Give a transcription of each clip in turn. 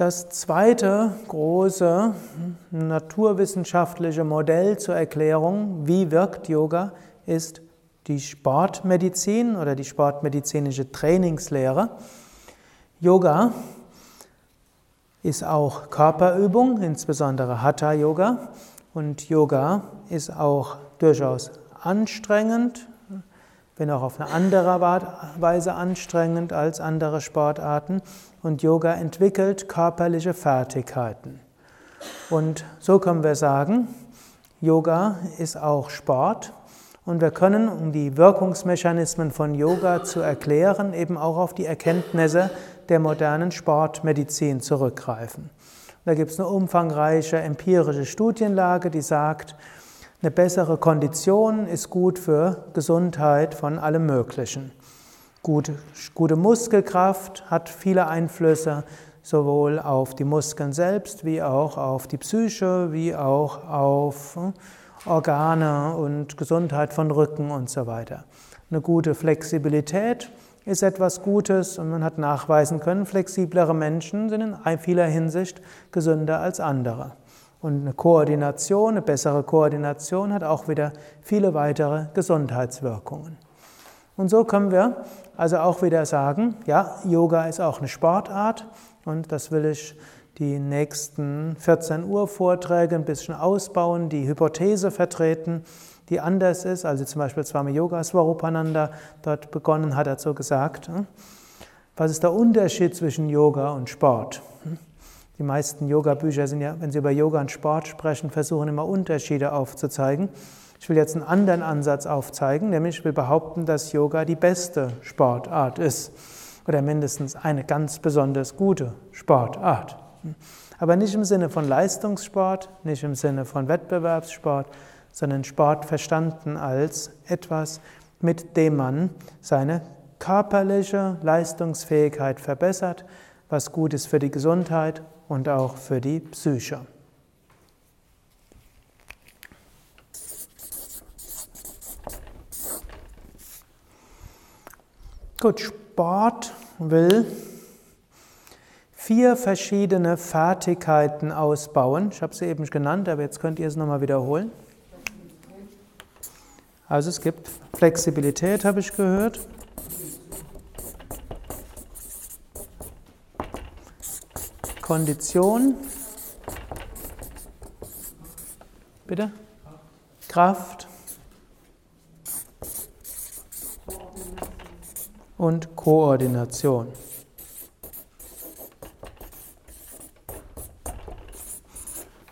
Das zweite große naturwissenschaftliche Modell zur Erklärung, wie wirkt Yoga, ist die Sportmedizin oder die sportmedizinische Trainingslehre. Yoga ist auch Körperübung, insbesondere Hatha Yoga. Und Yoga ist auch durchaus anstrengend, wenn auch auf eine andere Weise anstrengend als andere Sportarten. Und Yoga entwickelt körperliche Fertigkeiten. Und so können wir sagen, Yoga ist auch Sport. Und wir können, um die Wirkungsmechanismen von Yoga zu erklären, eben auch auf die Erkenntnisse der modernen Sportmedizin zurückgreifen. Da gibt es eine umfangreiche empirische Studienlage, die sagt, eine bessere Kondition ist gut für Gesundheit von allem Möglichen. Gute, gute Muskelkraft hat viele Einflüsse, sowohl auf die Muskeln selbst, wie auch auf die Psyche, wie auch auf hm, Organe und Gesundheit von Rücken und so weiter. Eine gute Flexibilität ist etwas Gutes und man hat nachweisen können, flexiblere Menschen sind in vieler Hinsicht gesünder als andere. Und eine Koordination, eine bessere Koordination hat auch wieder viele weitere Gesundheitswirkungen. Und so können wir also auch wieder sagen, ja, Yoga ist auch eine Sportart und das will ich die nächsten 14 Uhr Vorträge ein bisschen ausbauen, die Hypothese vertreten, die anders ist. Also zum Beispiel Swami Yoga Swarupananda dort begonnen hat, dazu gesagt, hm, was ist der Unterschied zwischen Yoga und Sport? Hm? Die meisten Yoga-Bücher sind ja, wenn sie über Yoga und Sport sprechen, versuchen immer Unterschiede aufzuzeigen. Ich will jetzt einen anderen Ansatz aufzeigen, nämlich ich will behaupten, dass Yoga die beste Sportart ist oder mindestens eine ganz besonders gute Sportart. Aber nicht im Sinne von Leistungssport, nicht im Sinne von Wettbewerbssport, sondern Sport verstanden als etwas, mit dem man seine körperliche Leistungsfähigkeit verbessert, was gut ist für die Gesundheit und auch für die Psyche. Gut, Sport will vier verschiedene Fertigkeiten ausbauen. Ich habe sie eben genannt, aber jetzt könnt ihr es nochmal wiederholen. Also es gibt Flexibilität, habe ich gehört. Kondition. Bitte? Kraft. Und Koordination.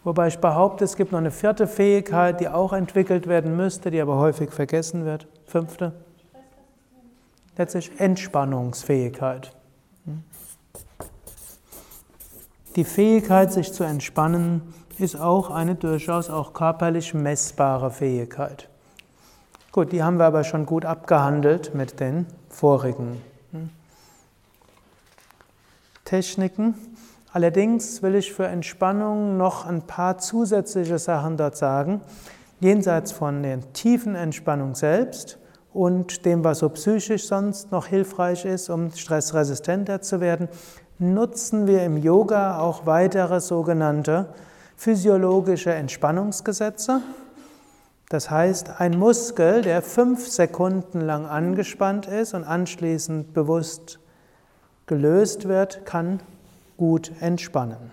Wobei ich behaupte, es gibt noch eine vierte Fähigkeit, die auch entwickelt werden müsste, die aber häufig vergessen wird. Fünfte. Letztlich Entspannungsfähigkeit. Die Fähigkeit, sich zu entspannen, ist auch eine durchaus auch körperlich messbare Fähigkeit. Gut, die haben wir aber schon gut abgehandelt mit den vorigen hm, Techniken. Allerdings will ich für Entspannung noch ein paar zusätzliche Sachen dort sagen, jenseits von der tiefen Entspannung selbst und dem, was so psychisch sonst noch hilfreich ist, um stressresistenter zu werden, nutzen wir im Yoga auch weitere sogenannte physiologische Entspannungsgesetze. Das heißt, ein Muskel, der fünf Sekunden lang angespannt ist und anschließend bewusst gelöst wird, kann gut entspannen.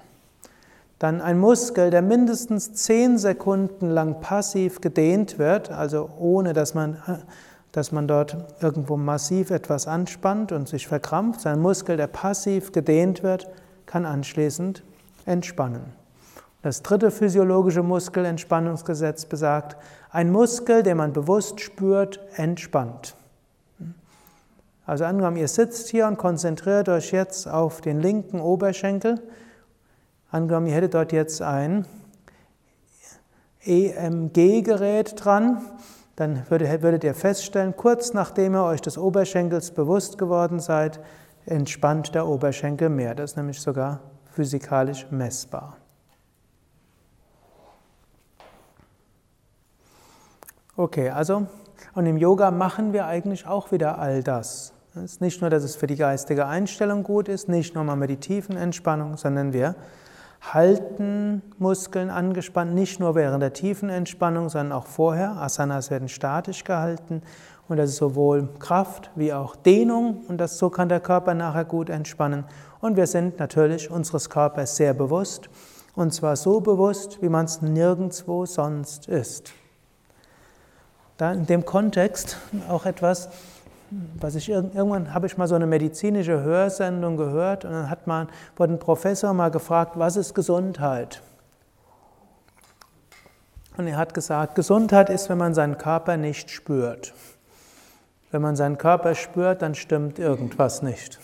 Dann ein Muskel, der mindestens zehn Sekunden lang passiv gedehnt wird, also ohne dass man dass man dort irgendwo massiv etwas anspannt und sich verkrampft. Sein Muskel, der passiv gedehnt wird, kann anschließend entspannen. Das dritte physiologische Muskelentspannungsgesetz besagt, ein Muskel, den man bewusst spürt, entspannt. Also angenommen, ihr sitzt hier und konzentriert euch jetzt auf den linken Oberschenkel. Angenommen, ihr hättet dort jetzt ein EMG-Gerät dran dann würdet ihr feststellen, kurz nachdem ihr euch des Oberschenkels bewusst geworden seid, entspannt der Oberschenkel mehr. Das ist nämlich sogar physikalisch messbar. Okay, also, und im Yoga machen wir eigentlich auch wieder all das. Es ist nicht nur, dass es für die geistige Einstellung gut ist, nicht nur mal mit die Tiefenentspannung, sondern wir halten Muskeln angespannt, nicht nur während der tiefen Entspannung, sondern auch vorher. Asanas werden statisch gehalten und das ist sowohl Kraft wie auch Dehnung und das, so kann der Körper nachher gut entspannen. Und wir sind natürlich unseres Körpers sehr bewusst und zwar so bewusst, wie man es nirgendwo sonst ist. Da in dem Kontext auch etwas, was ich irgendwann habe ich mal so eine medizinische Hörsendung gehört und dann hat man wurde ein Professor mal gefragt, was ist Gesundheit? Und er hat gesagt, Gesundheit ist, wenn man seinen Körper nicht spürt. Wenn man seinen Körper spürt, dann stimmt irgendwas nicht.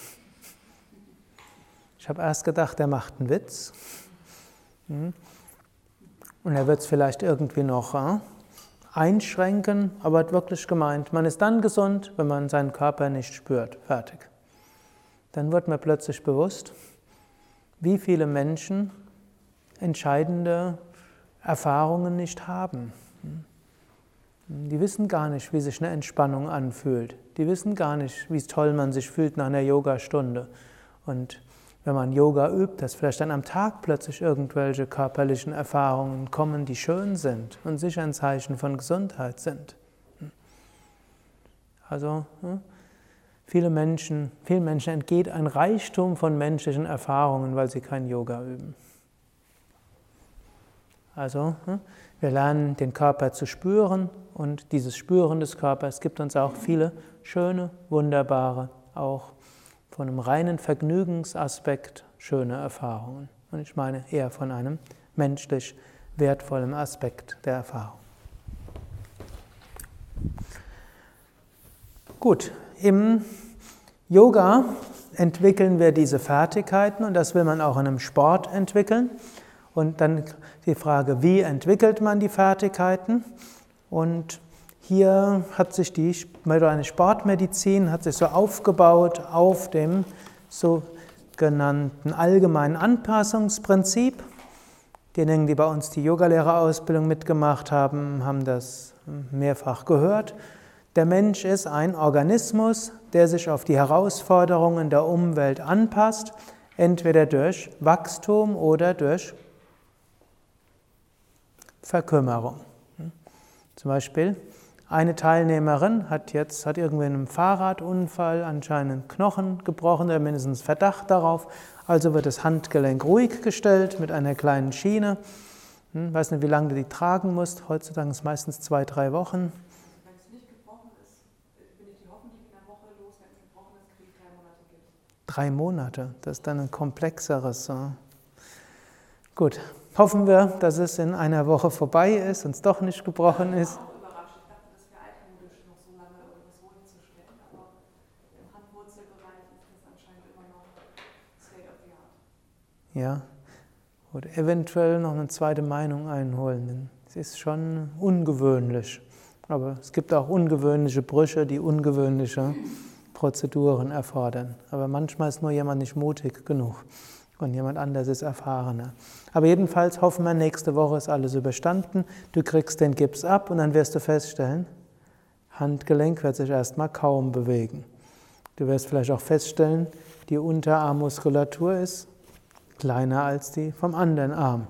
Ich habe erst gedacht, er macht einen Witz. Hm? Und er wird es vielleicht irgendwie noch äh, einschränken, aber hat wirklich gemeint, man ist dann gesund, wenn man seinen Körper nicht spürt. Fertig. Dann wird mir plötzlich bewusst, wie viele Menschen entscheidende Erfahrungen nicht haben. Die wissen gar nicht, wie sich eine Entspannung anfühlt. Die wissen gar nicht, wie toll man sich fühlt nach einer Yogastunde. Und wenn man Yoga übt, dass vielleicht dann am Tag plötzlich irgendwelche körperlichen Erfahrungen kommen, die schön sind und sicher ein Zeichen von Gesundheit sind. Also viele Menschen, vielen Menschen entgeht ein Reichtum von menschlichen Erfahrungen, weil sie kein Yoga üben. Also wir lernen den Körper zu spüren und dieses Spüren des Körpers gibt uns auch viele schöne, wunderbare, auch von einem reinen Vergnügensaspekt schöne Erfahrungen. Und ich meine eher von einem menschlich wertvollen Aspekt der Erfahrung. Gut, im Yoga entwickeln wir diese Fertigkeiten und das will man auch in einem Sport entwickeln. Und dann die Frage, wie entwickelt man die Fertigkeiten? Und hier hat sich die moderne Sportmedizin hat sich so aufgebaut auf dem sogenannten allgemeinen Anpassungsprinzip. Diejenigen, die bei uns die Yogalehrerausbildung mitgemacht haben, haben das mehrfach gehört. Der Mensch ist ein Organismus, der sich auf die Herausforderungen der Umwelt anpasst, entweder durch Wachstum oder durch Verkümmerung. Zum Beispiel eine Teilnehmerin hat jetzt hat irgendwie in einem Fahrradunfall anscheinend Knochen gebrochen oder mindestens Verdacht darauf. Also wird das Handgelenk ruhig gestellt mit einer kleinen Schiene. Hm, weiß nicht, wie lange du die tragen musst. Heutzutage ist es meistens zwei, drei Wochen. Wenn es nicht gebrochen ist, bin ich die hoffentlich in einer Woche los. Wenn es gebrochen ist, kriege ich drei Monate Geld. Drei Monate, das ist dann ein komplexeres. So. Gut, hoffen wir, dass es in einer Woche vorbei ist und es doch nicht gebrochen ist. Ja, oder eventuell noch eine zweite Meinung einholen. Denn es ist schon ungewöhnlich. Aber es gibt auch ungewöhnliche Brüche, die ungewöhnliche Prozeduren erfordern. Aber manchmal ist nur jemand nicht mutig genug und jemand anders ist erfahrener. Aber jedenfalls hoffen wir, nächste Woche ist alles überstanden. Du kriegst den Gips ab und dann wirst du feststellen, Handgelenk wird sich erstmal kaum bewegen. Du wirst vielleicht auch feststellen, die Unterarmmuskulatur ist kleiner als die vom anderen Arm.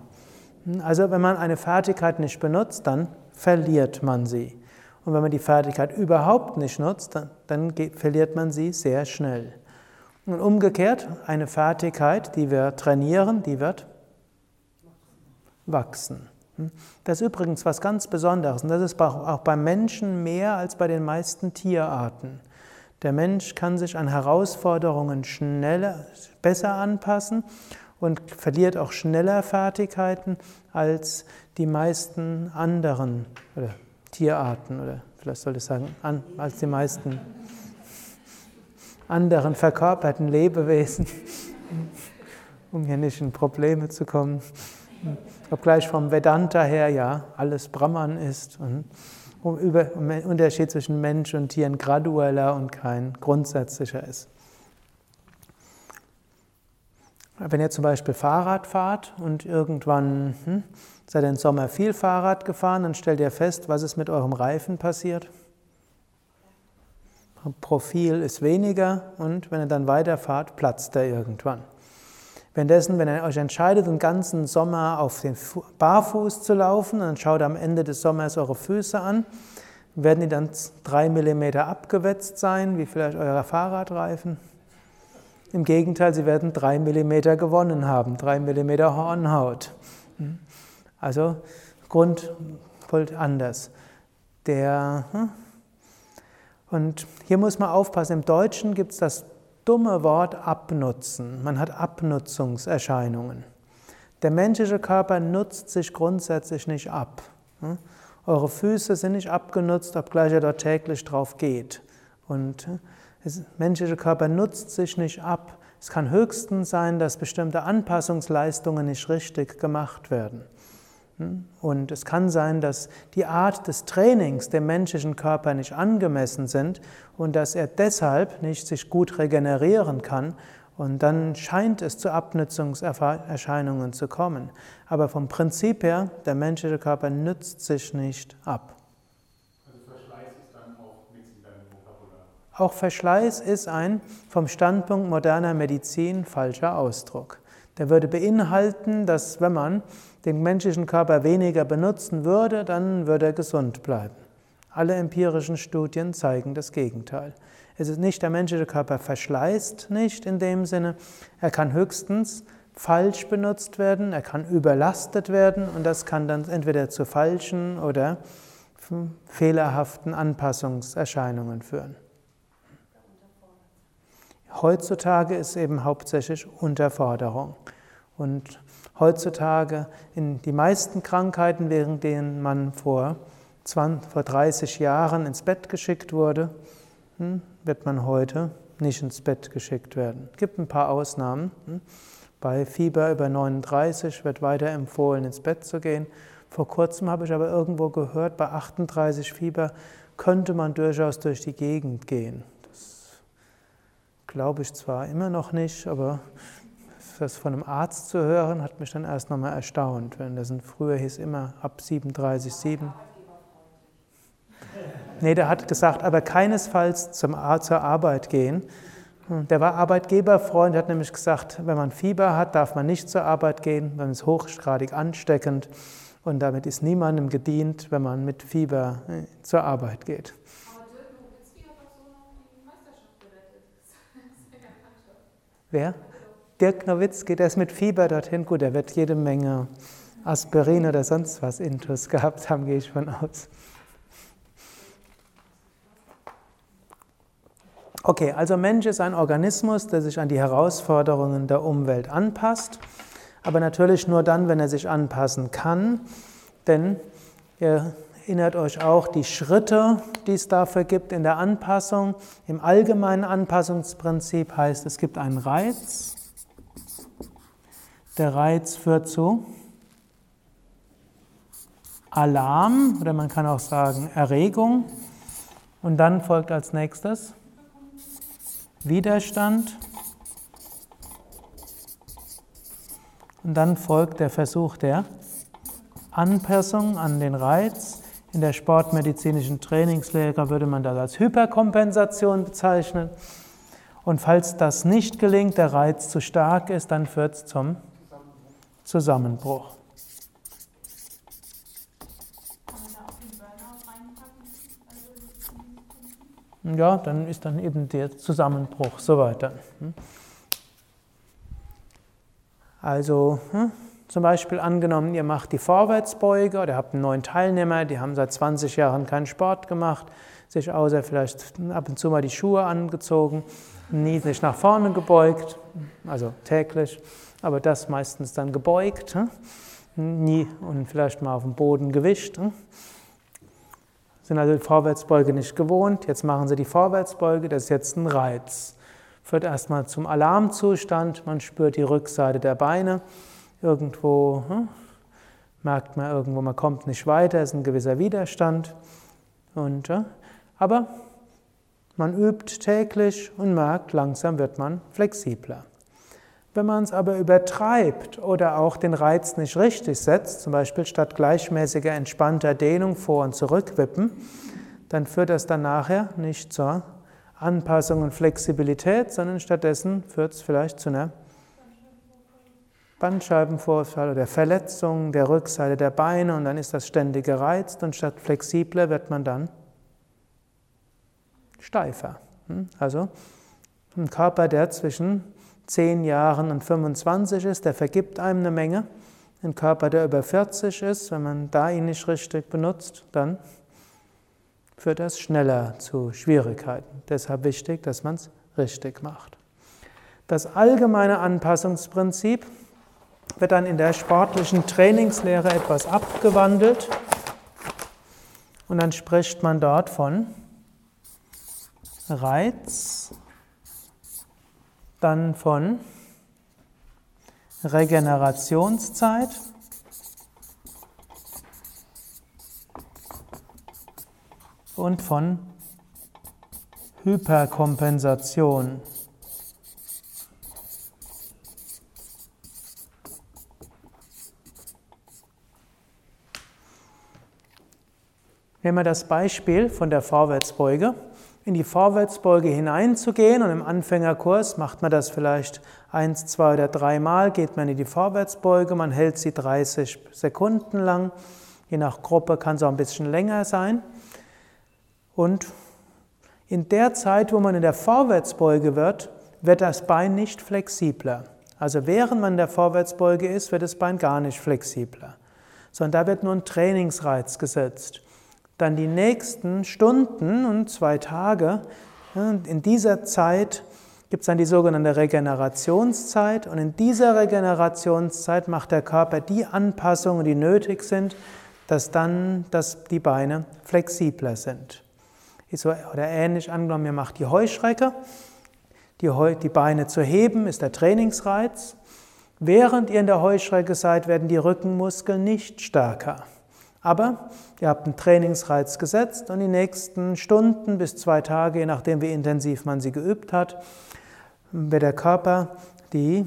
Also wenn man eine Fertigkeit nicht benutzt, dann verliert man sie. Und wenn man die Fertigkeit überhaupt nicht nutzt, dann, dann verliert man sie sehr schnell. Und umgekehrt, eine Fertigkeit, die wir trainieren, die wird wachsen. Das ist übrigens was ganz Besonderes und das ist auch beim Menschen mehr als bei den meisten Tierarten. Der Mensch kann sich an Herausforderungen schneller, besser anpassen und verliert auch schneller Fertigkeiten als die meisten anderen oder Tierarten oder vielleicht sollte ich sagen, an, als die meisten anderen verkörperten Lebewesen, um hier nicht in Probleme zu kommen. Obgleich vom Vedanta her ja alles Brahman ist und über, Unterschied zwischen Mensch und Tier ein gradueller und kein grundsätzlicher ist. Wenn ihr zum Beispiel Fahrrad fahrt und irgendwann hm, seid ihr im Sommer viel Fahrrad gefahren, dann stellt ihr fest, was ist mit eurem Reifen passiert. Profil ist weniger und wenn ihr dann weiterfahrt, platzt er irgendwann. Währenddessen, wenn ihr euch entscheidet, den ganzen Sommer auf den Barfuß zu laufen, dann schaut am Ende des Sommers eure Füße an, werden die dann drei Millimeter abgewetzt sein, wie vielleicht euer Fahrradreifen. Im Gegenteil, sie werden drei Millimeter gewonnen haben, drei Millimeter Hornhaut. Also Grund anders. Der, hm? und hier muss man aufpassen, im Deutschen gibt es das dumme Wort abnutzen. Man hat Abnutzungserscheinungen. Der menschliche Körper nutzt sich grundsätzlich nicht ab. Hm? Eure Füße sind nicht abgenutzt, obgleich er dort täglich drauf geht. Und der menschliche Körper nutzt sich nicht ab. Es kann höchstens sein, dass bestimmte Anpassungsleistungen nicht richtig gemacht werden. Hm? Und es kann sein, dass die Art des Trainings dem menschlichen Körper nicht angemessen sind und dass er deshalb nicht sich gut regenerieren kann. Und dann scheint es zu Abnützungserscheinungen zu kommen. Aber vom Prinzip her, der menschliche Körper nützt sich nicht ab. Auch Verschleiß ist ein vom Standpunkt moderner Medizin falscher Ausdruck. Der würde beinhalten, dass wenn man den menschlichen Körper weniger benutzen würde, dann würde er gesund bleiben. Alle empirischen Studien zeigen das Gegenteil. Es ist nicht, der menschliche Körper verschleißt nicht in dem Sinne, er kann höchstens falsch benutzt werden, er kann überlastet werden und das kann dann entweder zu falschen oder fehlerhaften Anpassungserscheinungen führen. Heutzutage ist eben hauptsächlich Unterforderung. Und heutzutage in die meisten Krankheiten, während denen man vor, 20, vor 30 Jahren ins Bett geschickt wurde, hm, wird man heute nicht ins Bett geschickt werden. Es gibt ein paar Ausnahmen. Hm. Bei Fieber über 39 wird weiter empfohlen, ins Bett zu gehen. Vor kurzem habe ich aber irgendwo gehört, bei 38 Fieber könnte man durchaus durch die Gegend gehen. Glaube ich zwar immer noch nicht, aber das von einem Arzt zu hören, hat mich dann erst nochmal erstaunt. Wenn das früher hieß immer ab 37,7. Nee, der hat gesagt, aber keinesfalls zum, zur Arbeit gehen. Der war Arbeitgeberfreund, hat nämlich gesagt, wenn man Fieber hat, darf man nicht zur Arbeit gehen, dann ist hochgradig ansteckend und damit ist niemandem gedient, wenn man mit Fieber äh, zur Arbeit geht. Wer? Dirk Nowitzki, der ist mit Fieber dorthin. Gut, er wird jede Menge Aspirin oder sonst was Intus gehabt haben, gehe ich von aus. Okay, also Mensch ist ein Organismus, der sich an die Herausforderungen der Umwelt anpasst, aber natürlich nur dann, wenn er sich anpassen kann, denn er Erinnert euch auch die Schritte, die es dafür gibt in der Anpassung. Im allgemeinen Anpassungsprinzip heißt, es gibt einen Reiz. Der Reiz führt zu Alarm oder man kann auch sagen Erregung. Und dann folgt als nächstes Widerstand. Und dann folgt der Versuch der Anpassung an den Reiz. In der sportmedizinischen Trainingslehre würde man das als Hyperkompensation bezeichnen. Und falls das nicht gelingt, der Reiz zu stark ist, dann führt es zum Zusammenbruch. Ja, dann ist dann eben der Zusammenbruch so weiter. Hm? Also, hm? Zum Beispiel angenommen, ihr macht die Vorwärtsbeuge oder habt einen neuen Teilnehmer, die haben seit 20 Jahren keinen Sport gemacht, sich außer vielleicht ab und zu mal die Schuhe angezogen, nie sich nach vorne gebeugt, also täglich, aber das meistens dann gebeugt, hm? nie und vielleicht mal auf dem Boden gewischt. Hm? Sind also die Vorwärtsbeuge nicht gewohnt, jetzt machen sie die Vorwärtsbeuge, das ist jetzt ein Reiz. Führt erstmal zum Alarmzustand, man spürt die Rückseite der Beine Irgendwo hm, merkt man irgendwo, man kommt nicht weiter, ist ein gewisser Widerstand. Und, ja, aber man übt täglich und merkt, langsam wird man flexibler. Wenn man es aber übertreibt oder auch den Reiz nicht richtig setzt, zum Beispiel statt gleichmäßiger entspannter Dehnung vor und zurück wippen, dann führt das dann nachher nicht zur Anpassung und Flexibilität, sondern stattdessen führt es vielleicht zu einer Bandscheibenvorfall oder Verletzung der Rückseite der Beine und dann ist das ständig gereizt und statt flexibler wird man dann steifer. Hm? Also ein Körper, der zwischen 10 Jahren und 25 ist, der vergibt einem eine Menge. Ein Körper, der über 40 ist, wenn man da ihn nicht richtig benutzt, dann führt das schneller zu Schwierigkeiten. Deshalb wichtig, dass man es richtig macht. Das allgemeine Anpassungsprinzip wird dann in der sportlichen Trainingslehre etwas abgewandelt und dann spricht man dort von Reiz, dann von Regenerationszeit. Und von Hyperkompensation. Nehmen wir das Beispiel von der Vorwärtsbeuge in die Vorwärtsbeuge hineinzugehen. Und im Anfängerkurs macht man das vielleicht eins, zwei oder dreimal, geht man in die Vorwärtsbeuge, man hält sie 30 Sekunden lang. Je nach Gruppe kann es auch ein bisschen länger sein. Und in der Zeit, wo man in der Vorwärtsbeuge wird, wird das Bein nicht flexibler. Also während man in der Vorwärtsbeuge ist, wird das Bein gar nicht flexibler, sondern da wird nur ein Trainingsreiz gesetzt dann die nächsten Stunden und zwei Tage, in dieser Zeit gibt es dann die sogenannte Regenerationszeit und in dieser Regenerationszeit macht der Körper die Anpassungen, die nötig sind, dass dann dass die Beine flexibler sind. Oder ähnlich angenommen, ihr macht die Heuschrecke, die, Heu, die Beine zu heben ist der Trainingsreiz. Während ihr in der Heuschrecke seid, werden die Rückenmuskeln nicht stärker. Aber ihr habt einen Trainingsreiz gesetzt und die nächsten Stunden bis zwei Tage, je nachdem wie intensiv man sie geübt hat, wird der Körper die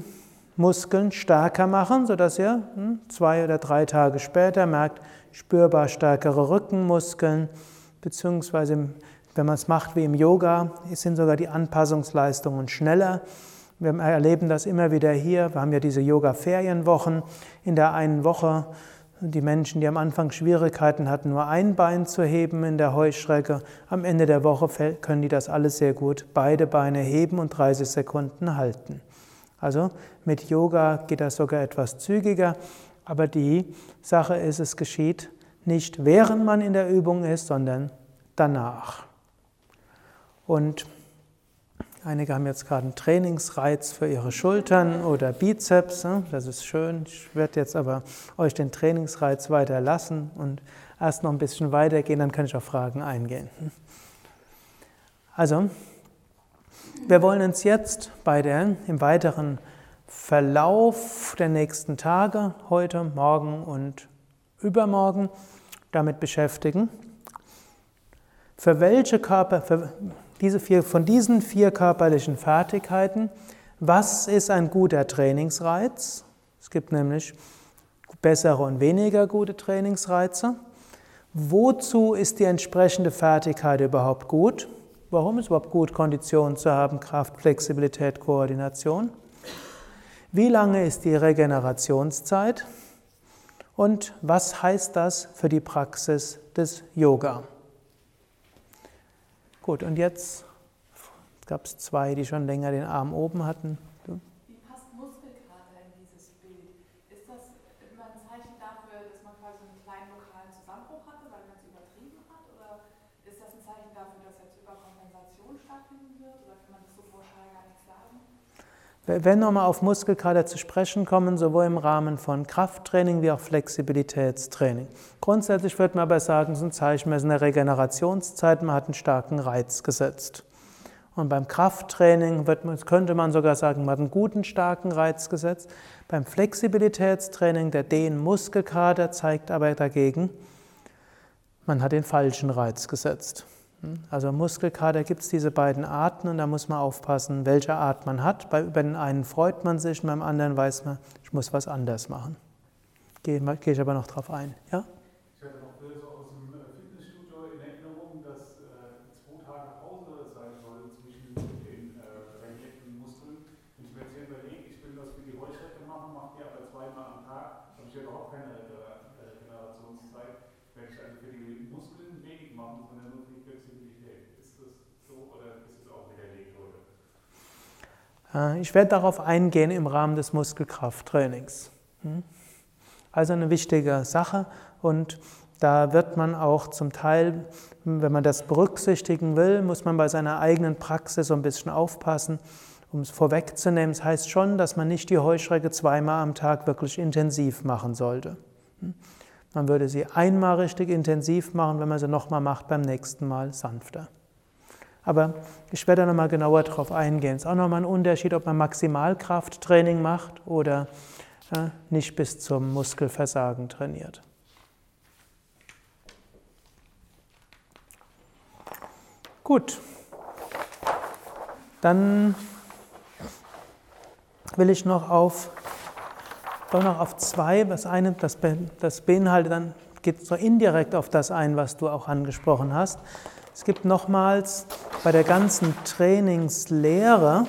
Muskeln stärker machen, sodass ihr hm, zwei oder drei Tage später merkt, spürbar stärkere Rückenmuskeln, beziehungsweise wenn man es macht wie im Yoga, sind sogar die Anpassungsleistungen schneller. Wir erleben das immer wieder hier. Wir haben ja diese Yoga-Ferienwochen. In der einen Woche die Menschen, die am Anfang Schwierigkeiten hatten, nur ein Bein zu heben in der Heuschrecke, am Ende der Woche können die das alles sehr gut, beide Beine heben und 30 Sekunden halten. Also mit Yoga geht das sogar etwas zügiger, aber die Sache ist, es geschieht nicht während man in der Übung ist, sondern danach. Und Einige haben jetzt gerade einen Trainingsreiz für ihre Schultern oder Bizeps. Ne? Das ist schön. Ich werde jetzt aber euch den Trainingsreiz weiter lassen und erst noch ein bisschen weitergehen, dann kann ich auf Fragen eingehen. Also, wir wollen uns jetzt bei der, im weiteren Verlauf der nächsten Tage, heute, morgen und übermorgen, damit beschäftigen. Für welche Körper, für diese vier, von diesen vier körperlichen Fertigkeiten, was ist ein guter Trainingsreiz? Es gibt nämlich bessere und weniger gute Trainingsreize. Wozu ist die entsprechende Fertigkeit überhaupt gut? Warum ist es überhaupt gut, Kondition zu haben, Kraft, Flexibilität, Koordination? Wie lange ist die Regenerationszeit? Und was heißt das für die Praxis des Yoga? Gut, und jetzt gab es zwei, die schon länger den Arm oben hatten. Du? Wie passt Muskelkater in dieses Bild? Ist das immer ein Zeichen dafür, dass man quasi einen kleinen lokalen Zusammenbruch hatte, weil man es übertrieben hat? Oder ist das ein Zeichen dafür, dass jetzt Überkompensation stattfinden wird? Oder kann man das so pauschal gar nicht sagen? Wenn nochmal auf Muskelkater zu sprechen kommen, sowohl im Rahmen von Krafttraining wie auch Flexibilitätstraining. Grundsätzlich würde man aber sagen, es ist ein Zeichen, man in der Regenerationszeit, man hat einen starken Reiz gesetzt. Und beim Krafttraining wird, könnte man sogar sagen, man hat einen guten, starken Reiz gesetzt. Beim Flexibilitätstraining, der Dehn-Muskelkater zeigt aber dagegen, man hat den falschen Reiz gesetzt. Also Muskelkater gibt es diese beiden Arten und da muss man aufpassen, welche Art man hat. Bei, den einen freut man sich beim anderen weiß man, ich muss was anders machen. Gehe, gehe ich aber noch drauf ein. Ja? Ich hatte noch so aus dem äh, Fitnessstudio in Erinnerung, dass äh, zwei Tage Pause sein soll zwischen den äh, trainierten Muskeln. Wenn ich mir jetzt überlege, ich will das für die Heuschrecke machen, mache die aber zweimal am Tag, habe ich ja überhaupt keine Regenerationszeit. Werde ich also für die Muskeln wenig machen, sondern nur für die Flexibilität. Ist das so oder ist es auch widerlegt heute? Äh, ich werde darauf eingehen im Rahmen des Muskelkrafttrainings. Hm? Also eine wichtige Sache und da wird man auch zum Teil, wenn man das berücksichtigen will, muss man bei seiner eigenen Praxis so ein bisschen aufpassen. Um es vorwegzunehmen, es das heißt schon, dass man nicht die Heuschrecke zweimal am Tag wirklich intensiv machen sollte. Man würde sie einmal richtig intensiv machen, wenn man sie nochmal macht, beim nächsten Mal sanfter. Aber ich werde da nochmal genauer drauf eingehen. Es ist auch nochmal ein Unterschied, ob man Maximalkrafttraining macht oder ja, nicht bis zum Muskelversagen trainiert. Gut, dann will ich noch auf, doch noch auf zwei, das eine, das, das beinhaltet dann, geht so indirekt auf das ein, was du auch angesprochen hast. Es gibt nochmals bei der ganzen Trainingslehre,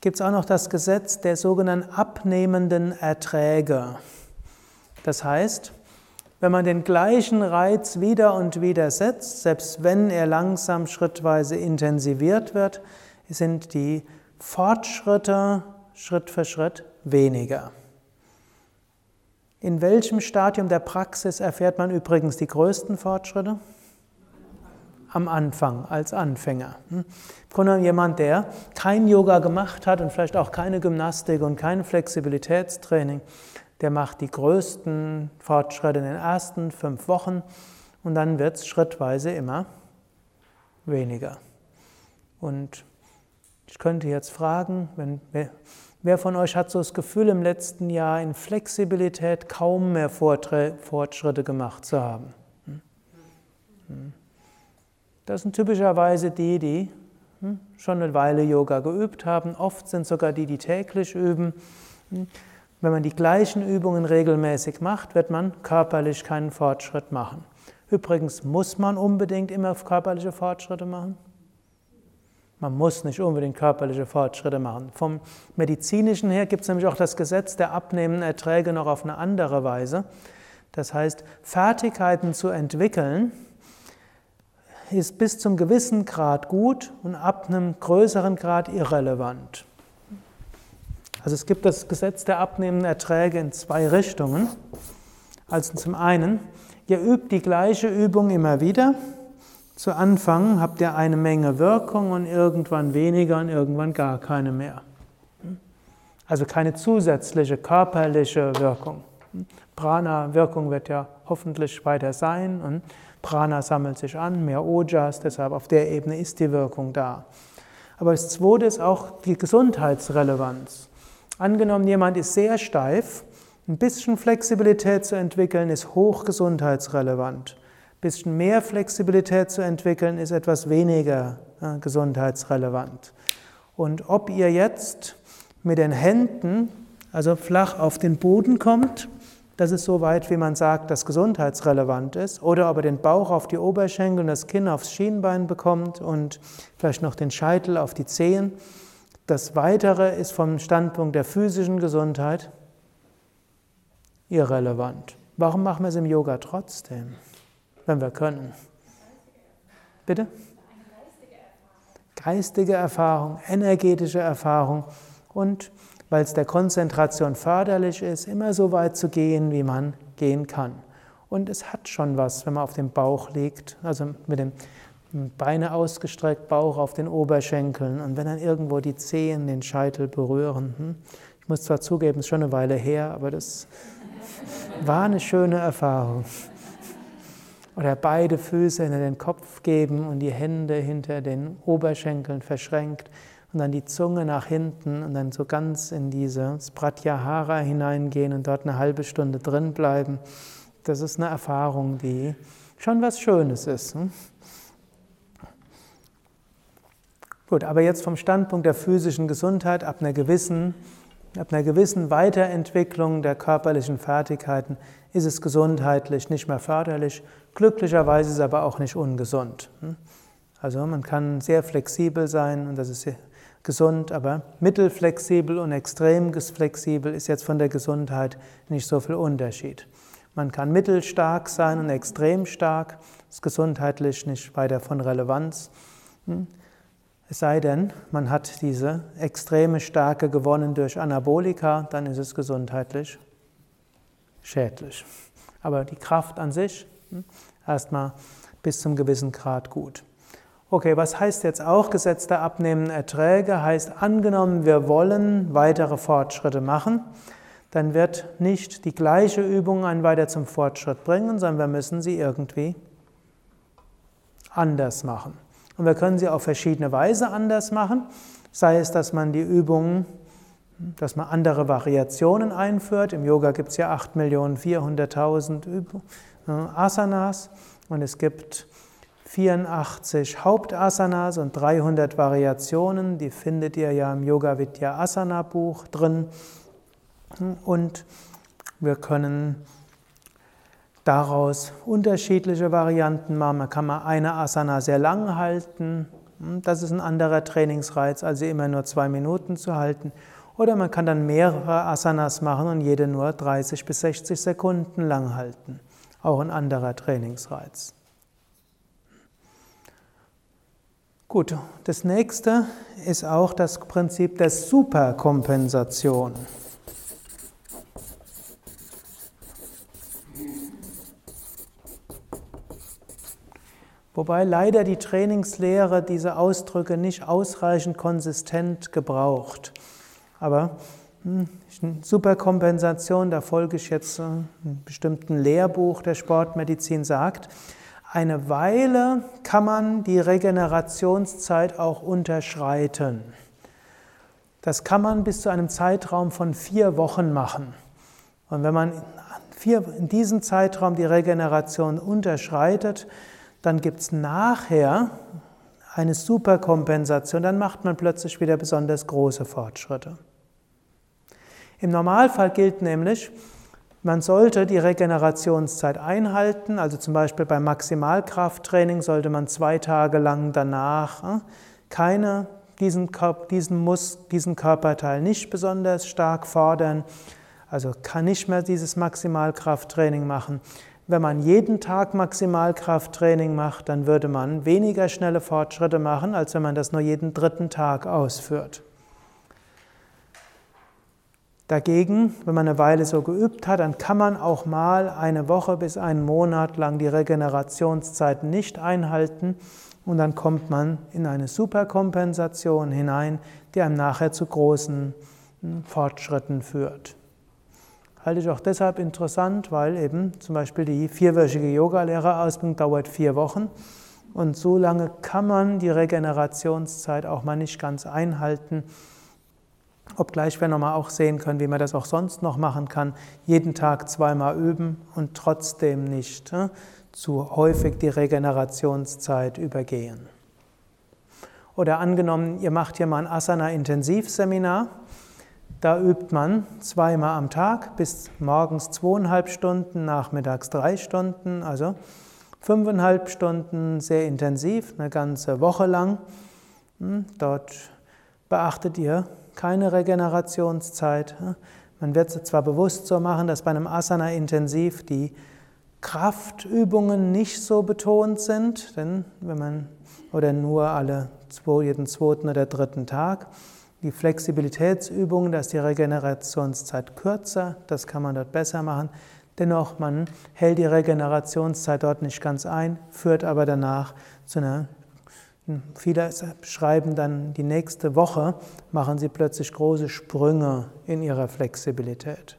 gibt es auch noch das Gesetz der sogenannten abnehmenden Erträge. Das heißt, wenn man den gleichen Reiz wieder und wieder setzt, selbst wenn er langsam schrittweise intensiviert wird, sind die Fortschritte Schritt für Schritt weniger. In welchem Stadium der Praxis erfährt man übrigens die größten Fortschritte? Am Anfang als Anfänger. Hm? Im jemand, der kein Yoga gemacht hat und vielleicht auch keine Gymnastik und kein Flexibilitätstraining, der macht die größten Fortschritte in den ersten fünf Wochen und dann wird es schrittweise immer weniger. Und ich könnte jetzt fragen, wenn, wer, wer von euch hat so das Gefühl, im letzten Jahr in Flexibilität kaum mehr Fortschritte gemacht zu haben? Hm? Hm. Das sind typischerweise die, die hm, schon eine Weile Yoga geübt haben. Oft sind sogar die, die täglich üben. Hm, wenn man die gleichen Übungen regelmäßig macht, wird man körperlich keinen Fortschritt machen. Übrigens muss man unbedingt immer körperliche Fortschritte machen. Man muss nicht unbedingt körperliche Fortschritte machen. Vom medizinischen her gibt es nämlich auch das Gesetz der abnehmenden Erträge noch auf eine andere Weise. Das heißt, Fertigkeiten zu entwickeln, ist bis zum gewissen Grad gut und ab einem größeren Grad irrelevant. Also es gibt das Gesetz der abnehmenden Erträge in zwei Richtungen. Also zum einen, ihr übt die gleiche Übung immer wieder. Zu Anfang habt ihr eine Menge Wirkung und irgendwann weniger und irgendwann gar keine mehr. Also keine zusätzliche körperliche Wirkung. Prana-Wirkung wird ja hoffentlich weiter sein und Prana sammelt sich an, mehr Ojas, deshalb auf der Ebene ist die Wirkung da. Aber das zweite ist auch die Gesundheitsrelevanz. Angenommen, jemand ist sehr steif, ein bisschen Flexibilität zu entwickeln ist hoch gesundheitsrelevant. Ein bisschen mehr Flexibilität zu entwickeln ist etwas weniger äh, gesundheitsrelevant. Und ob ihr jetzt mit den Händen, also flach auf den Boden kommt das ist so weit, wie man sagt, dass gesundheitsrelevant ist. Oder ob er den Bauch auf die Oberschenkel und das Kinn aufs Schienbein bekommt und vielleicht noch den Scheitel auf die Zehen. Das Weitere ist vom Standpunkt der physischen Gesundheit irrelevant. Warum machen wir es im Yoga trotzdem, wenn wir können? Bitte? Geistige Erfahrung, energetische Erfahrung und weil es der Konzentration förderlich ist, immer so weit zu gehen, wie man gehen kann. Und es hat schon was, wenn man auf dem Bauch liegt, also mit den Beine ausgestreckt, Bauch auf den Oberschenkeln und wenn dann irgendwo die Zehen den Scheitel berühren. Hm? Ich muss zwar zugeben, es ist schon eine Weile her, aber das war eine schöne Erfahrung. Oder beide Füße hinter den Kopf geben und die Hände hinter den Oberschenkeln verschränkt und dann die Zunge nach hinten und dann so ganz in dieses Pratyahara hineingehen und dort eine halbe Stunde drin bleiben. Das ist eine Erfahrung, die schon was Schönes ist. Hm? Gut, aber jetzt vom Standpunkt der physischen Gesundheit ab einer gewissen, ab einer gewissen Weiterentwicklung der körperlichen Fertigkeiten ist es gesundheitlich nicht mehr förderlich. Glücklicherweise ist es aber auch nicht ungesund. Hm? Also man kann sehr flexibel sein und das ist sehr gesund, aber mittelflexibel und extrem flexibel ist jetzt von der Gesundheit nicht so viel Unterschied. Man kann mittelstark sein und extrem stark, ist gesundheitlich nicht weiter von Relevanz. Hm? Es sei denn, man hat diese extreme Stärke gewonnen durch Anabolika, dann ist es gesundheitlich schädlich. Aber die Kraft an sich hm, erstmal bis zum gewissen Grad gut. Okay, was heißt jetzt auch Gesetz der abnehmenden Erträge? Heißt, angenommen, wir wollen weitere Fortschritte machen, dann wird nicht die gleiche Übung einen weiter zum Fortschritt bringen, sondern wir müssen sie irgendwie anders machen. Und wir können sie auf verschiedene Weise anders machen, sei es, dass man die Übungen dass man andere Variationen einführt. Im Yoga gibt es ja 8.400.000 Asanas und es gibt 84 Hauptasanas und 300 Variationen. Die findet ihr ja im Yoga Vidya Asana Buch drin. Und wir können daraus unterschiedliche Varianten machen. Man kann mal eine Asana sehr lang halten. Das ist ein anderer Trainingsreiz, also immer nur zwei Minuten zu halten. Oder man kann dann mehrere Asanas machen und jede nur 30 bis 60 Sekunden lang halten. Auch ein anderer Trainingsreiz. Gut, das nächste ist auch das Prinzip der Superkompensation. Wobei leider die Trainingslehre diese Ausdrücke nicht ausreichend konsistent gebraucht. Aber hm, Superkompensation, da folge ich jetzt einem bestimmten Lehrbuch der Sportmedizin, sagt, eine Weile kann man die Regenerationszeit auch unterschreiten. Das kann man bis zu einem Zeitraum von vier Wochen machen. Und wenn man in diesem Zeitraum die Regeneration unterschreitet, dann gibt es nachher eine Superkompensation, dann macht man plötzlich wieder besonders große Fortschritte. Im Normalfall gilt nämlich, man sollte die Regenerationszeit einhalten, also zum Beispiel beim Maximalkrafttraining sollte man zwei Tage lang danach äh, keine, diesen, diesen, Mus, diesen Körperteil nicht besonders stark fordern, also kann nicht mehr dieses Maximalkrafttraining machen. Wenn man jeden Tag Maximalkrafttraining macht, dann würde man weniger schnelle Fortschritte machen, als wenn man das nur jeden dritten Tag ausführt. Dagegen, wenn man eine Weile so geübt hat, dann kann man auch mal eine Woche bis einen Monat lang die Regenerationszeit nicht einhalten und dann kommt man in eine Superkompensation hinein, die einem nachher zu großen hm, Fortschritten führt. Halte ich auch deshalb interessant, weil eben zum Beispiel die vierwöchige Yogalehrerausbildung dauert vier Wochen und so lange kann man die Regenerationszeit auch mal nicht ganz einhalten. Obgleich wir nochmal auch sehen können, wie man das auch sonst noch machen kann. Jeden Tag zweimal üben und trotzdem nicht äh, zu häufig die Regenerationszeit übergehen. Oder angenommen, ihr macht hier mal ein Asana-Intensivseminar. Da übt man zweimal am Tag bis morgens zweieinhalb Stunden, nachmittags drei Stunden, also fünfeinhalb Stunden sehr intensiv, eine ganze Woche lang. Hm, dort beachtet ihr keine Regenerationszeit. Man wird es zwar bewusst so machen, dass bei einem Asana intensiv die Kraftübungen nicht so betont sind, denn wenn man oder nur alle jeden zweiten oder dritten Tag. Die Flexibilitätsübungen, da ist die Regenerationszeit kürzer, das kann man dort besser machen. Dennoch, man hält die Regenerationszeit dort nicht ganz ein, führt aber danach zu einer Viele schreiben dann die nächste Woche, machen sie plötzlich große Sprünge in ihrer Flexibilität.